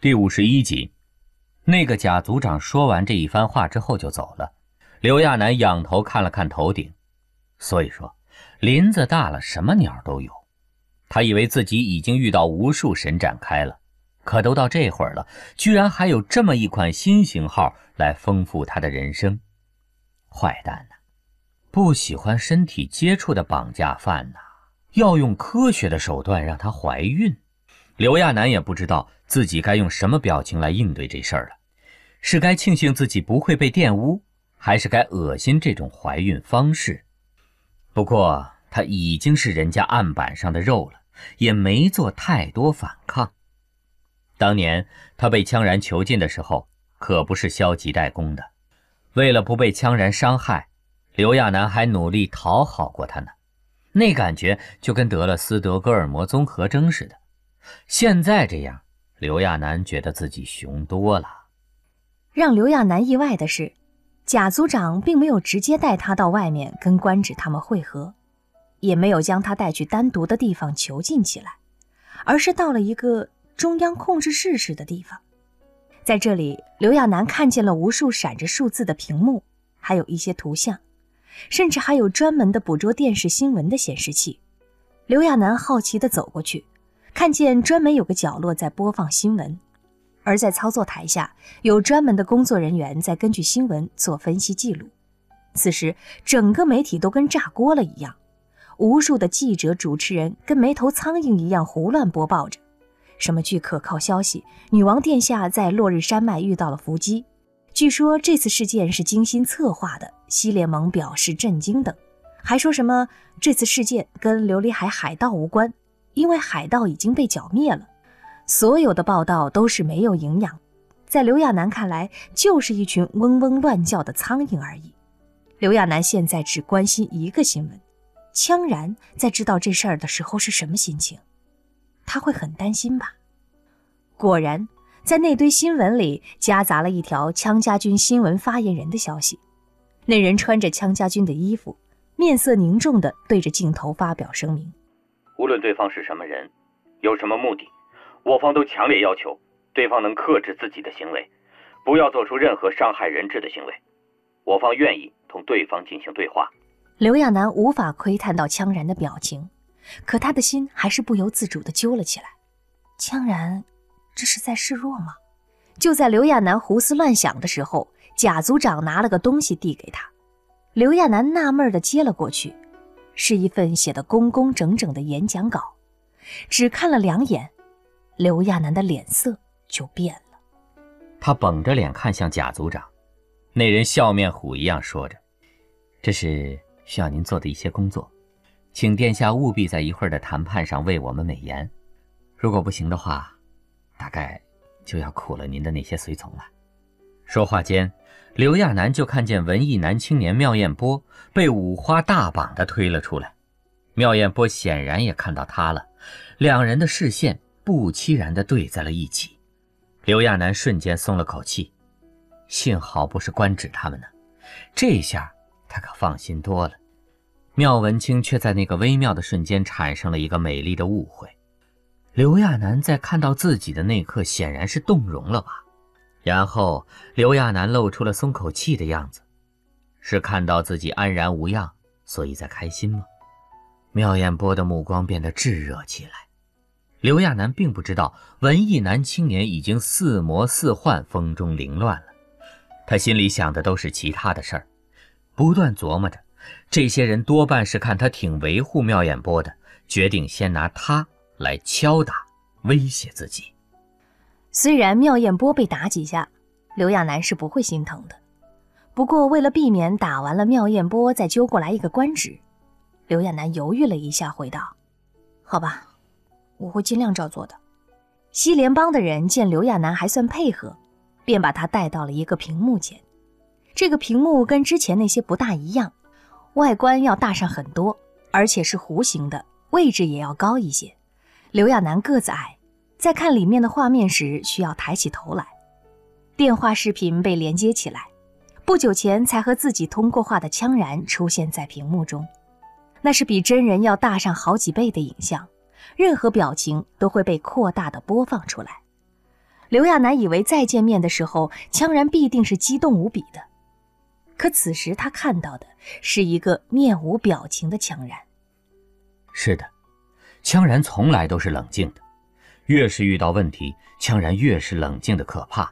第五十一集，那个贾族长说完这一番话之后就走了。刘亚楠仰头看了看头顶，所以说，林子大了，什么鸟都有。他以为自己已经遇到无数神展开了，可都到这会儿了，居然还有这么一款新型号来丰富他的人生。坏蛋呐，不喜欢身体接触的绑架犯呐，要用科学的手段让她怀孕。刘亚楠也不知道自己该用什么表情来应对这事儿了，是该庆幸自己不会被玷污，还是该恶心这种怀孕方式？不过他已经是人家案板上的肉了，也没做太多反抗。当年他被羌然囚禁的时候，可不是消极怠工的，为了不被羌然伤害，刘亚楠还努力讨好过他呢，那感觉就跟得了斯德哥尔摩综合征似的。现在这样，刘亚楠觉得自己熊多了。让刘亚楠意外的是，贾组长并没有直接带他到外面跟官职他们会合，也没有将他带去单独的地方囚禁起来，而是到了一个中央控制室似的地方。在这里，刘亚楠看见了无数闪着数字的屏幕，还有一些图像，甚至还有专门的捕捉电视新闻的显示器。刘亚楠好奇地走过去。看见专门有个角落在播放新闻，而在操作台下有专门的工作人员在根据新闻做分析记录。此时，整个媒体都跟炸锅了一样，无数的记者、主持人跟没头苍蝇一样胡乱播报着：什么据可靠消息，女王殿下在落日山脉遇到了伏击；据说这次事件是精心策划的，西联盟表示震惊等；还说什么这次事件跟琉璃海海盗无关。因为海盗已经被剿灭了，所有的报道都是没有营养，在刘亚楠看来，就是一群嗡嗡乱叫的苍蝇而已。刘亚楠现在只关心一个新闻：羌然在知道这事儿的时候是什么心情？他会很担心吧？果然，在那堆新闻里夹杂了一条羌家军新闻发言人的消息。那人穿着羌家军的衣服，面色凝重地对着镜头发表声明。无论对方是什么人，有什么目的，我方都强烈要求对方能克制自己的行为，不要做出任何伤害人质的行为。我方愿意同对方进行对话。刘亚楠无法窥探到羌然的表情，可他的心还是不由自主地揪了起来。羌然，这是在示弱吗？就在刘亚楠胡思乱想的时候，贾组长拿了个东西递给他。刘亚楠纳闷地接了过去。是一份写的工工整整的演讲稿，只看了两眼，刘亚楠的脸色就变了。他绷着脸看向贾组长，那人笑面虎一样说着：“这是需要您做的一些工作，请殿下务必在一会儿的谈判上为我们美言。如果不行的话，大概就要苦了您的那些随从了。”说话间。刘亚楠就看见文艺男青年妙艳波被五花大绑的推了出来，妙艳波显然也看到他了，两人的视线不期然的对在了一起。刘亚楠瞬间松了口气，幸好不是官职他们呢，这下他可放心多了。妙文清却在那个微妙的瞬间产生了一个美丽的误会，刘亚楠在看到自己的那刻显然是动容了吧。然后，刘亚楠露出了松口气的样子，是看到自己安然无恙，所以在开心吗？妙艳波的目光变得炙热起来。刘亚楠并不知道文艺男青年已经似魔似幻，风中凌乱了。他心里想的都是其他的事儿，不断琢磨着，这些人多半是看他挺维护妙艳波的，决定先拿他来敲打、威胁自己。虽然妙艳波被打几下，刘亚楠是不会心疼的。不过为了避免打完了妙艳波再揪过来一个官职，刘亚楠犹豫了一下，回道：“好吧，我会尽量照做的。”西联邦的人见刘亚楠还算配合，便把他带到了一个屏幕前。这个屏幕跟之前那些不大一样，外观要大上很多，而且是弧形的，位置也要高一些。刘亚楠个子矮。在看里面的画面时，需要抬起头来。电话视频被连接起来，不久前才和自己通过话的羌然出现在屏幕中，那是比真人要大上好几倍的影像，任何表情都会被扩大的播放出来。刘亚楠以为再见面的时候，羌然必定是激动无比的，可此时他看到的是一个面无表情的羌然。是的，羌然从来都是冷静的，越是遇到问题，羌然越是冷静的可怕。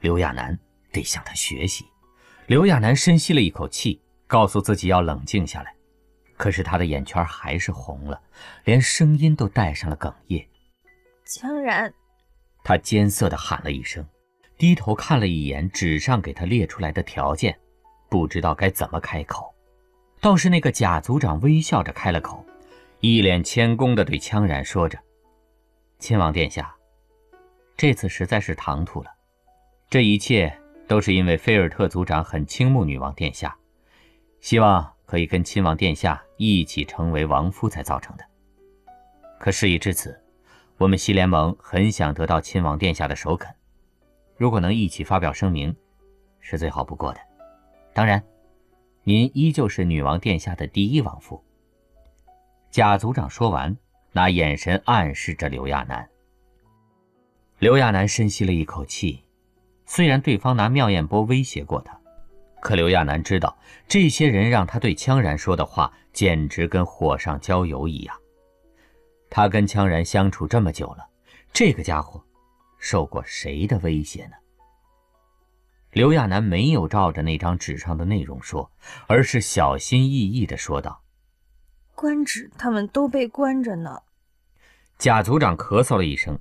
刘亚楠得向他学习。刘亚楠深吸了一口气，告诉自己要冷静下来。可是他的眼圈还是红了，连声音都带上了哽咽。羌然，他艰涩地喊了一声，低头看了一眼纸上给他列出来的条件，不知道该怎么开口。倒是那个贾组长微笑着开了口，一脸谦恭地对羌然说着：“亲王殿下，这次实在是唐突了，这一切都是因为菲尔特族长很倾慕女王殿下，希望。”可以跟亲王殿下一起成为王夫才造成的。可事已至此，我们西联盟很想得到亲王殿下的首肯。如果能一起发表声明，是最好不过的。当然，您依旧是女王殿下的第一王夫。贾族长说完，拿眼神暗示着刘亚楠。刘亚楠深吸了一口气，虽然对方拿妙艳波威胁过他。可刘亚楠知道，这些人让他对羌然说的话，简直跟火上浇油一样。他跟羌然相处这么久了，这个家伙受过谁的威胁呢？刘亚楠没有照着那张纸上的内容说，而是小心翼翼地说道：“官职他们都被关着呢。”贾组长咳嗽了一声，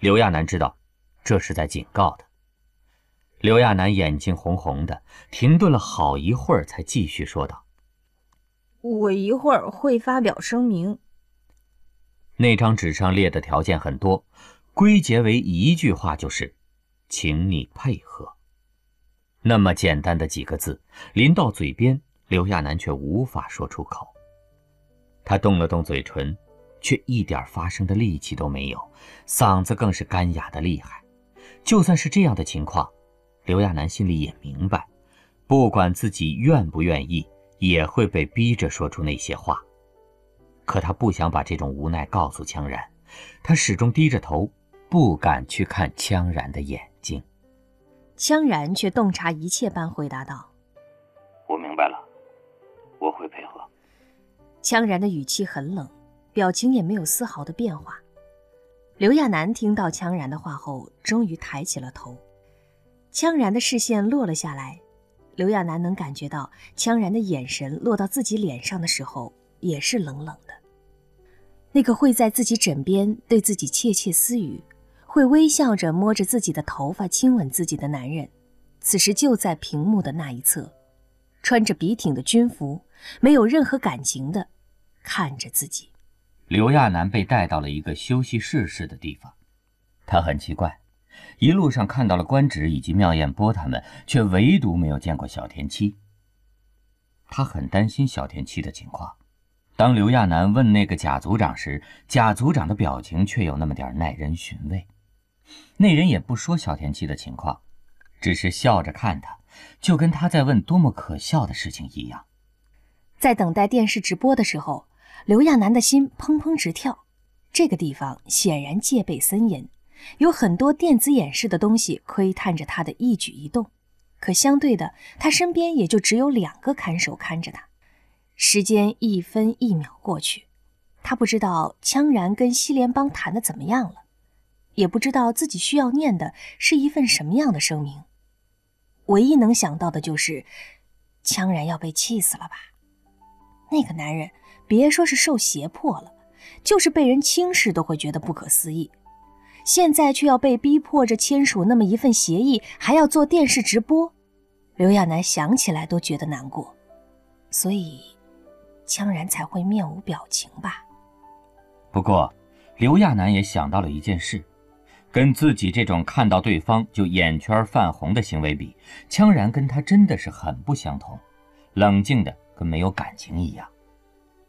刘亚楠知道，这是在警告他。刘亚楠眼睛红红的，停顿了好一会儿，才继续说道：“我一会儿会发表声明。那张纸上列的条件很多，归结为一句话就是，请你配合。那么简单的几个字，临到嘴边，刘亚楠却无法说出口。他动了动嘴唇，却一点发声的力气都没有，嗓子更是干哑的厉害。就算是这样的情况。刘亚楠心里也明白，不管自己愿不愿意，也会被逼着说出那些话。可他不想把这种无奈告诉羌然，他始终低着头，不敢去看羌然的眼睛。羌然却洞察一切般回答道：“我明白了，我会配合。”羌然的语气很冷，表情也没有丝毫的变化。刘亚楠听到羌然的话后，终于抬起了头。羌然的视线落了下来，刘亚楠能感觉到羌然的眼神落到自己脸上的时候也是冷冷的。那个会在自己枕边对自己窃窃私语，会微笑着摸着自己的头发亲吻自己的男人，此时就在屏幕的那一侧，穿着笔挺的军服，没有任何感情的看着自己。刘亚楠被带到了一个休息室似的地方，他很奇怪。一路上看到了官职以及妙艳波他们，却唯独没有见过小田七。他很担心小田七的情况。当刘亚楠问那个贾组长时，贾组长的表情却有那么点耐人寻味。那人也不说小田七的情况，只是笑着看他，就跟他在问多么可笑的事情一样。在等待电视直播的时候，刘亚楠的心砰砰直跳。这个地方显然戒备森严。有很多电子演示的东西窥探着他的一举一动，可相对的，他身边也就只有两个看守看着他。时间一分一秒过去，他不知道羌然跟西联邦谈的怎么样了，也不知道自己需要念的是一份什么样的声明。唯一能想到的就是，羌然要被气死了吧？那个男人，别说是受胁迫了，就是被人轻视都会觉得不可思议。现在却要被逼迫着签署那么一份协议，还要做电视直播，刘亚楠想起来都觉得难过，所以，羌然才会面无表情吧。不过，刘亚楠也想到了一件事，跟自己这种看到对方就眼圈泛红的行为比，羌然跟他真的是很不相同，冷静的没有感情一样。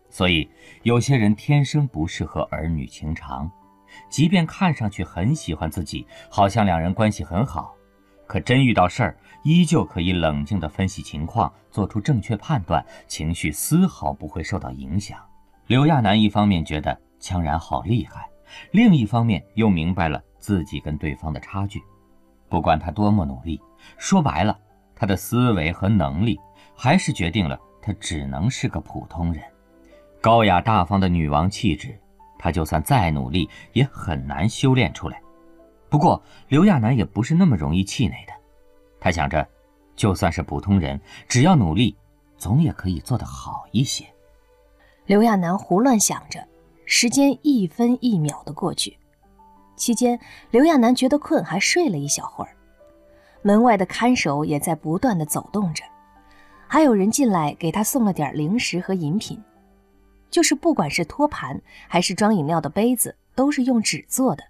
所以，有些人天生不适合儿女情长。即便看上去很喜欢自己，好像两人关系很好，可真遇到事儿，依旧可以冷静地分析情况，做出正确判断，情绪丝毫不会受到影响。刘亚楠一方面觉得羌然好厉害，另一方面又明白了自己跟对方的差距。不管他多么努力，说白了，他的思维和能力还是决定了他只能是个普通人。高雅大方的女王气质，他就算再努力也很难修炼出来。不过刘亚楠也不是那么容易气馁的，他想着，就算是普通人，只要努力，总也可以做得好一些。刘亚楠胡乱想着，时间一分一秒的过去。期间，刘亚楠觉得困，还睡了一小会儿。门外的看守也在不断的走动着，还有人进来给他送了点零食和饮品。就是不管是托盘还是装饮料的杯子，都是用纸做的。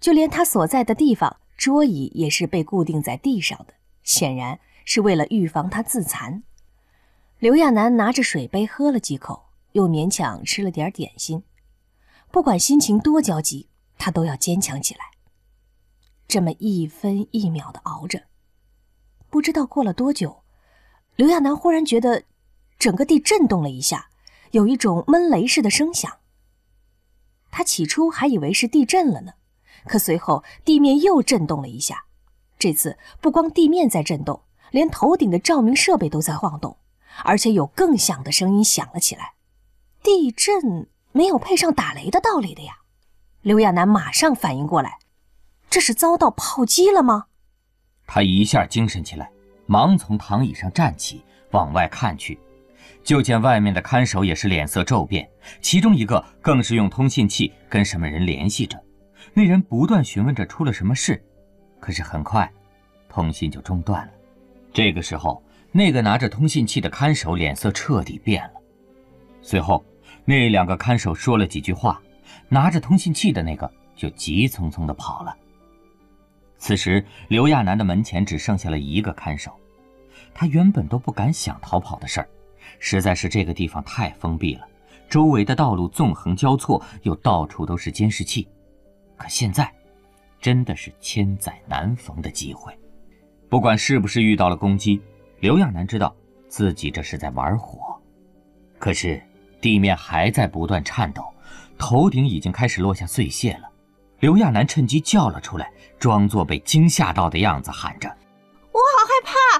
就连他所在的地方，桌椅也是被固定在地上的，显然是为了预防他自残。刘亚楠拿着水杯喝了几口，又勉强吃了点点心。不管心情多焦急，他都要坚强起来。这么一分一秒的熬着，不知道过了多久，刘亚楠忽然觉得整个地震动了一下，有一种闷雷似的声响。他起初还以为是地震了呢，可随后地面又震动了一下。这次不光地面在震动，连头顶的照明设备都在晃动，而且有更响的声音响了起来。地震没有配上打雷的道理的呀！刘亚楠马上反应过来。这是遭到炮击了吗？他一下精神起来，忙从躺椅上站起，往外看去，就见外面的看守也是脸色骤变，其中一个更是用通信器跟什么人联系着。那人不断询问着出了什么事，可是很快，通信就中断了。这个时候，那个拿着通信器的看守脸色彻底变了。随后，那两个看守说了几句话，拿着通信器的那个就急匆匆地跑了。此时，刘亚楠的门前只剩下了一个看守。他原本都不敢想逃跑的事儿，实在是这个地方太封闭了，周围的道路纵横交错，又到处都是监视器。可现在，真的是千载难逢的机会。不管是不是遇到了攻击，刘亚楠知道自己这是在玩火。可是地面还在不断颤抖，头顶已经开始落下碎屑了。刘亚楠趁机叫了出来，装作被惊吓到的样子，喊着：“我好害怕，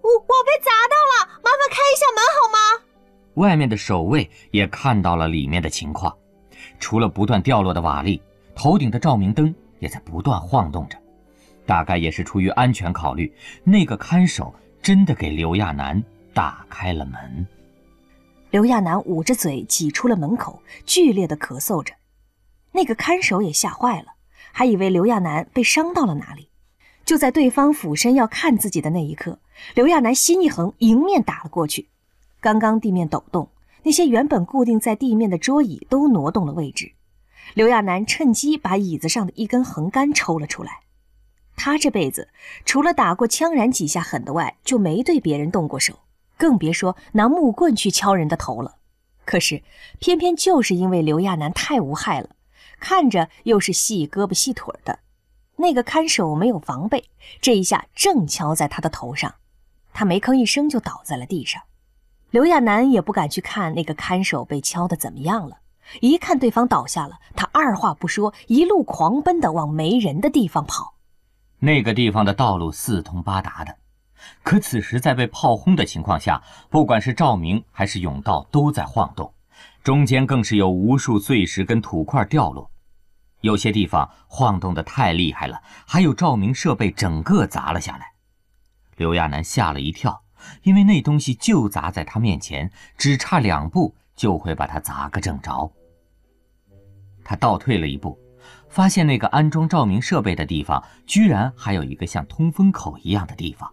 我我被砸到了，麻烦开一下门好吗？”外面的守卫也看到了里面的情况，除了不断掉落的瓦砾，头顶的照明灯也在不断晃动着。大概也是出于安全考虑，那个看守真的给刘亚楠打开了门。刘亚楠捂着嘴挤出了门口，剧烈的咳嗽着。那个看守也吓坏了，还以为刘亚楠被伤到了哪里。就在对方俯身要看自己的那一刻，刘亚楠心一横，迎面打了过去。刚刚地面抖动，那些原本固定在地面的桌椅都挪动了位置。刘亚楠趁机把椅子上的一根横杆抽了出来。他这辈子除了打过枪然几下狠的外，就没对别人动过手，更别说拿木棍去敲人的头了。可是，偏偏就是因为刘亚楠太无害了。看着又是细胳膊细腿的，那个看守没有防备，这一下正敲在他的头上，他没吭一声就倒在了地上。刘亚楠也不敢去看那个看守被敲得怎么样了，一看对方倒下了，他二话不说，一路狂奔的往没人的地方跑。那个地方的道路四通八达的，可此时在被炮轰的情况下，不管是照明还是甬道都在晃动，中间更是有无数碎石跟土块掉落。有些地方晃动的太厉害了，还有照明设备整个砸了下来。刘亚楠吓了一跳，因为那东西就砸在他面前，只差两步就会把他砸个正着。他倒退了一步，发现那个安装照明设备的地方居然还有一个像通风口一样的地方。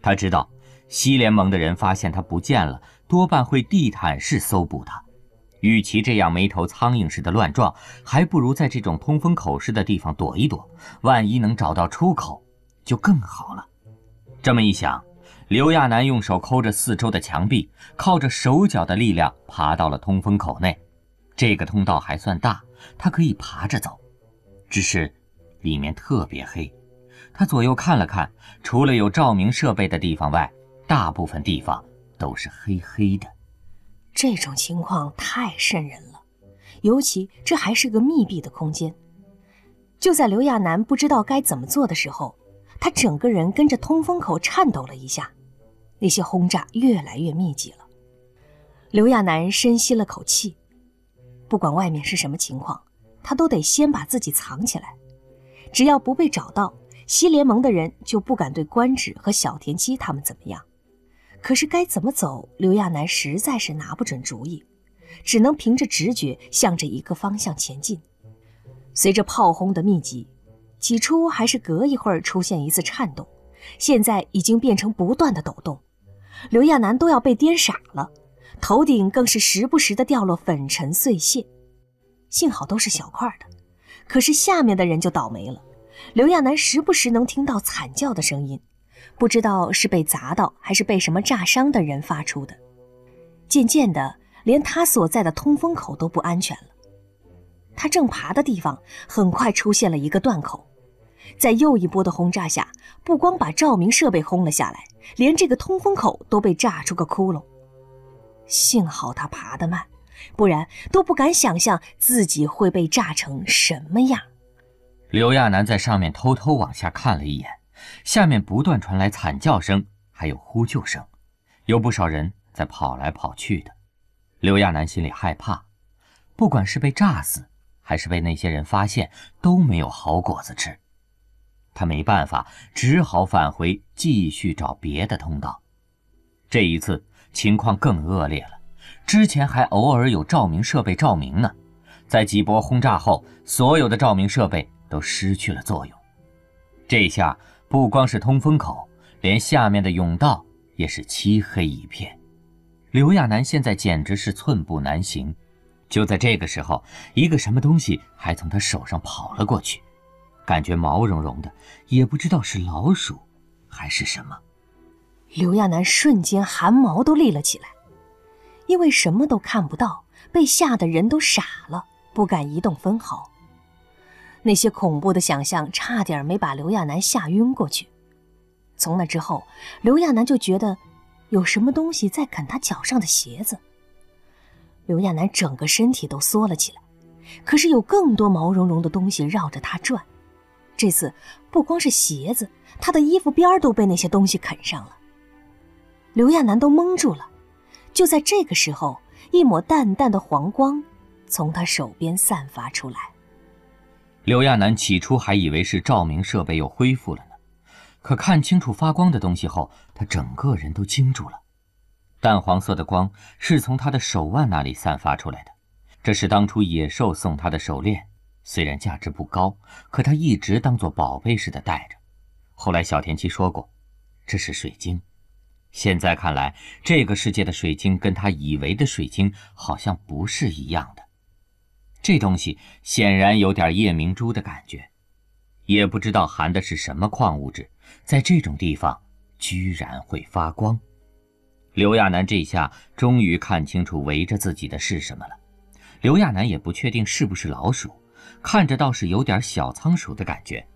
他知道，西联盟的人发现他不见了，多半会地毯式搜捕他。与其这样没头苍蝇似的乱撞，还不如在这种通风口似的地方躲一躲，万一能找到出口，就更好了。这么一想，刘亚楠用手抠着四周的墙壁，靠着手脚的力量爬到了通风口内。这个通道还算大，他可以爬着走。只是里面特别黑，他左右看了看，除了有照明设备的地方外，大部分地方都是黑黑的。这种情况太瘆人了，尤其这还是个密闭的空间。就在刘亚楠不知道该怎么做的时候，他整个人跟着通风口颤抖了一下。那些轰炸越来越密集了。刘亚楠深吸了口气，不管外面是什么情况，他都得先把自己藏起来。只要不被找到，西联盟的人就不敢对官职和小田七他们怎么样。可是该怎么走，刘亚楠实在是拿不准主意，只能凭着直觉向着一个方向前进。随着炮轰的密集，起初还是隔一会儿出现一次颤动，现在已经变成不断的抖动。刘亚楠都要被颠傻了，头顶更是时不时的掉落粉尘碎屑。幸好都是小块的，可是下面的人就倒霉了。刘亚楠时不时能听到惨叫的声音，不知道是被砸到还是被什么炸伤的人发出的。渐渐的，连他所在的通风口都不安全了。他正爬的地方，很快出现了一个断口，在又一波的轰炸下，不光把照明设备轰了下来，连这个通风口都被炸出个窟窿。幸好他爬得慢，不然都不敢想象自己会被炸成什么样。刘亚楠在上面偷偷往下看了一眼，下面不断传来惨叫声，还有呼救声，有不少人在跑来跑去的。刘亚楠心里害怕，不管是被炸死。还是被那些人发现，都没有好果子吃。他没办法，只好返回，继续找别的通道。这一次情况更恶劣了，之前还偶尔有照明设备照明呢，在几波轰炸后，所有的照明设备都失去了作用。这下不光是通风口，连下面的甬道也是漆黑一片。刘亚楠现在简直是寸步难行。就在这个时候，一个什么东西还从他手上跑了过去，感觉毛茸茸的，也不知道是老鼠还是什么。刘亚楠瞬间汗毛都立了起来，因为什么都看不到，被吓得人都傻了，不敢移动分毫。那些恐怖的想象差点没把刘亚楠吓晕过去。从那之后，刘亚楠就觉得有什么东西在啃他脚上的鞋子。刘亚楠整个身体都缩了起来，可是有更多毛茸茸的东西绕着他转。这次不光是鞋子，他的衣服边都被那些东西啃上了。刘亚楠都蒙住了。就在这个时候，一抹淡淡的黄光从他手边散发出来。刘亚楠起初还以为是照明设备又恢复了呢，可看清楚发光的东西后，他整个人都惊住了。淡黄色的光是从他的手腕那里散发出来的，这是当初野兽送他的手链，虽然价值不高，可他一直当做宝贝似的戴着。后来小田七说过，这是水晶。现在看来，这个世界的水晶跟他以为的水晶好像不是一样的。这东西显然有点夜明珠的感觉，也不知道含的是什么矿物质，在这种地方居然会发光。刘亚楠这下终于看清楚围着自己的是什么了。刘亚楠也不确定是不是老鼠，看着倒是有点小仓鼠的感觉，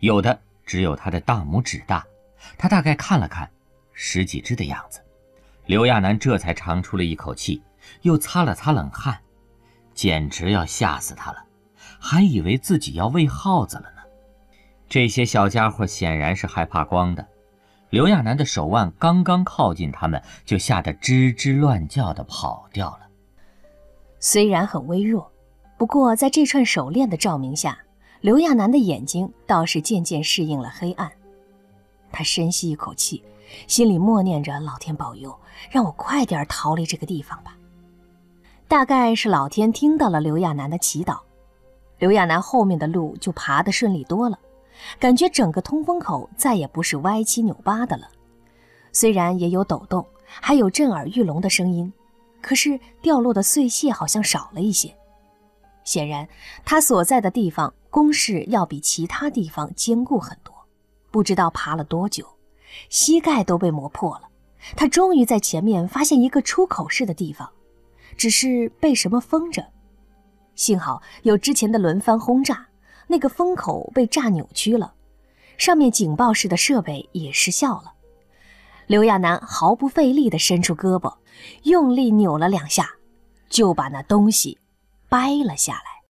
有的只有他的大拇指大。他大概看了看，十几只的样子。刘亚楠这才长出了一口气，又擦了擦冷汗，简直要吓死他了，还以为自己要喂耗子了呢。这些小家伙显然是害怕光的。刘亚楠的手腕刚刚靠近他们，就吓得吱吱乱叫的跑掉了。虽然很微弱，不过在这串手链的照明下，刘亚楠的眼睛倒是渐渐适应了黑暗。他深吸一口气，心里默念着：“老天保佑，让我快点逃离这个地方吧。”大概是老天听到了刘亚楠的祈祷，刘亚楠后面的路就爬得顺利多了。感觉整个通风口再也不是歪七扭八的了，虽然也有抖动，还有震耳欲聋的声音，可是掉落的碎屑好像少了一些。显然，他所在的地方工事要比其他地方坚固很多。不知道爬了多久，膝盖都被磨破了。他终于在前面发现一个出口式的地方，只是被什么封着。幸好有之前的轮番轰炸。那个风口被炸扭曲了，上面警报式的设备也失效了。刘亚楠毫不费力地伸出胳膊，用力扭了两下，就把那东西掰了下来。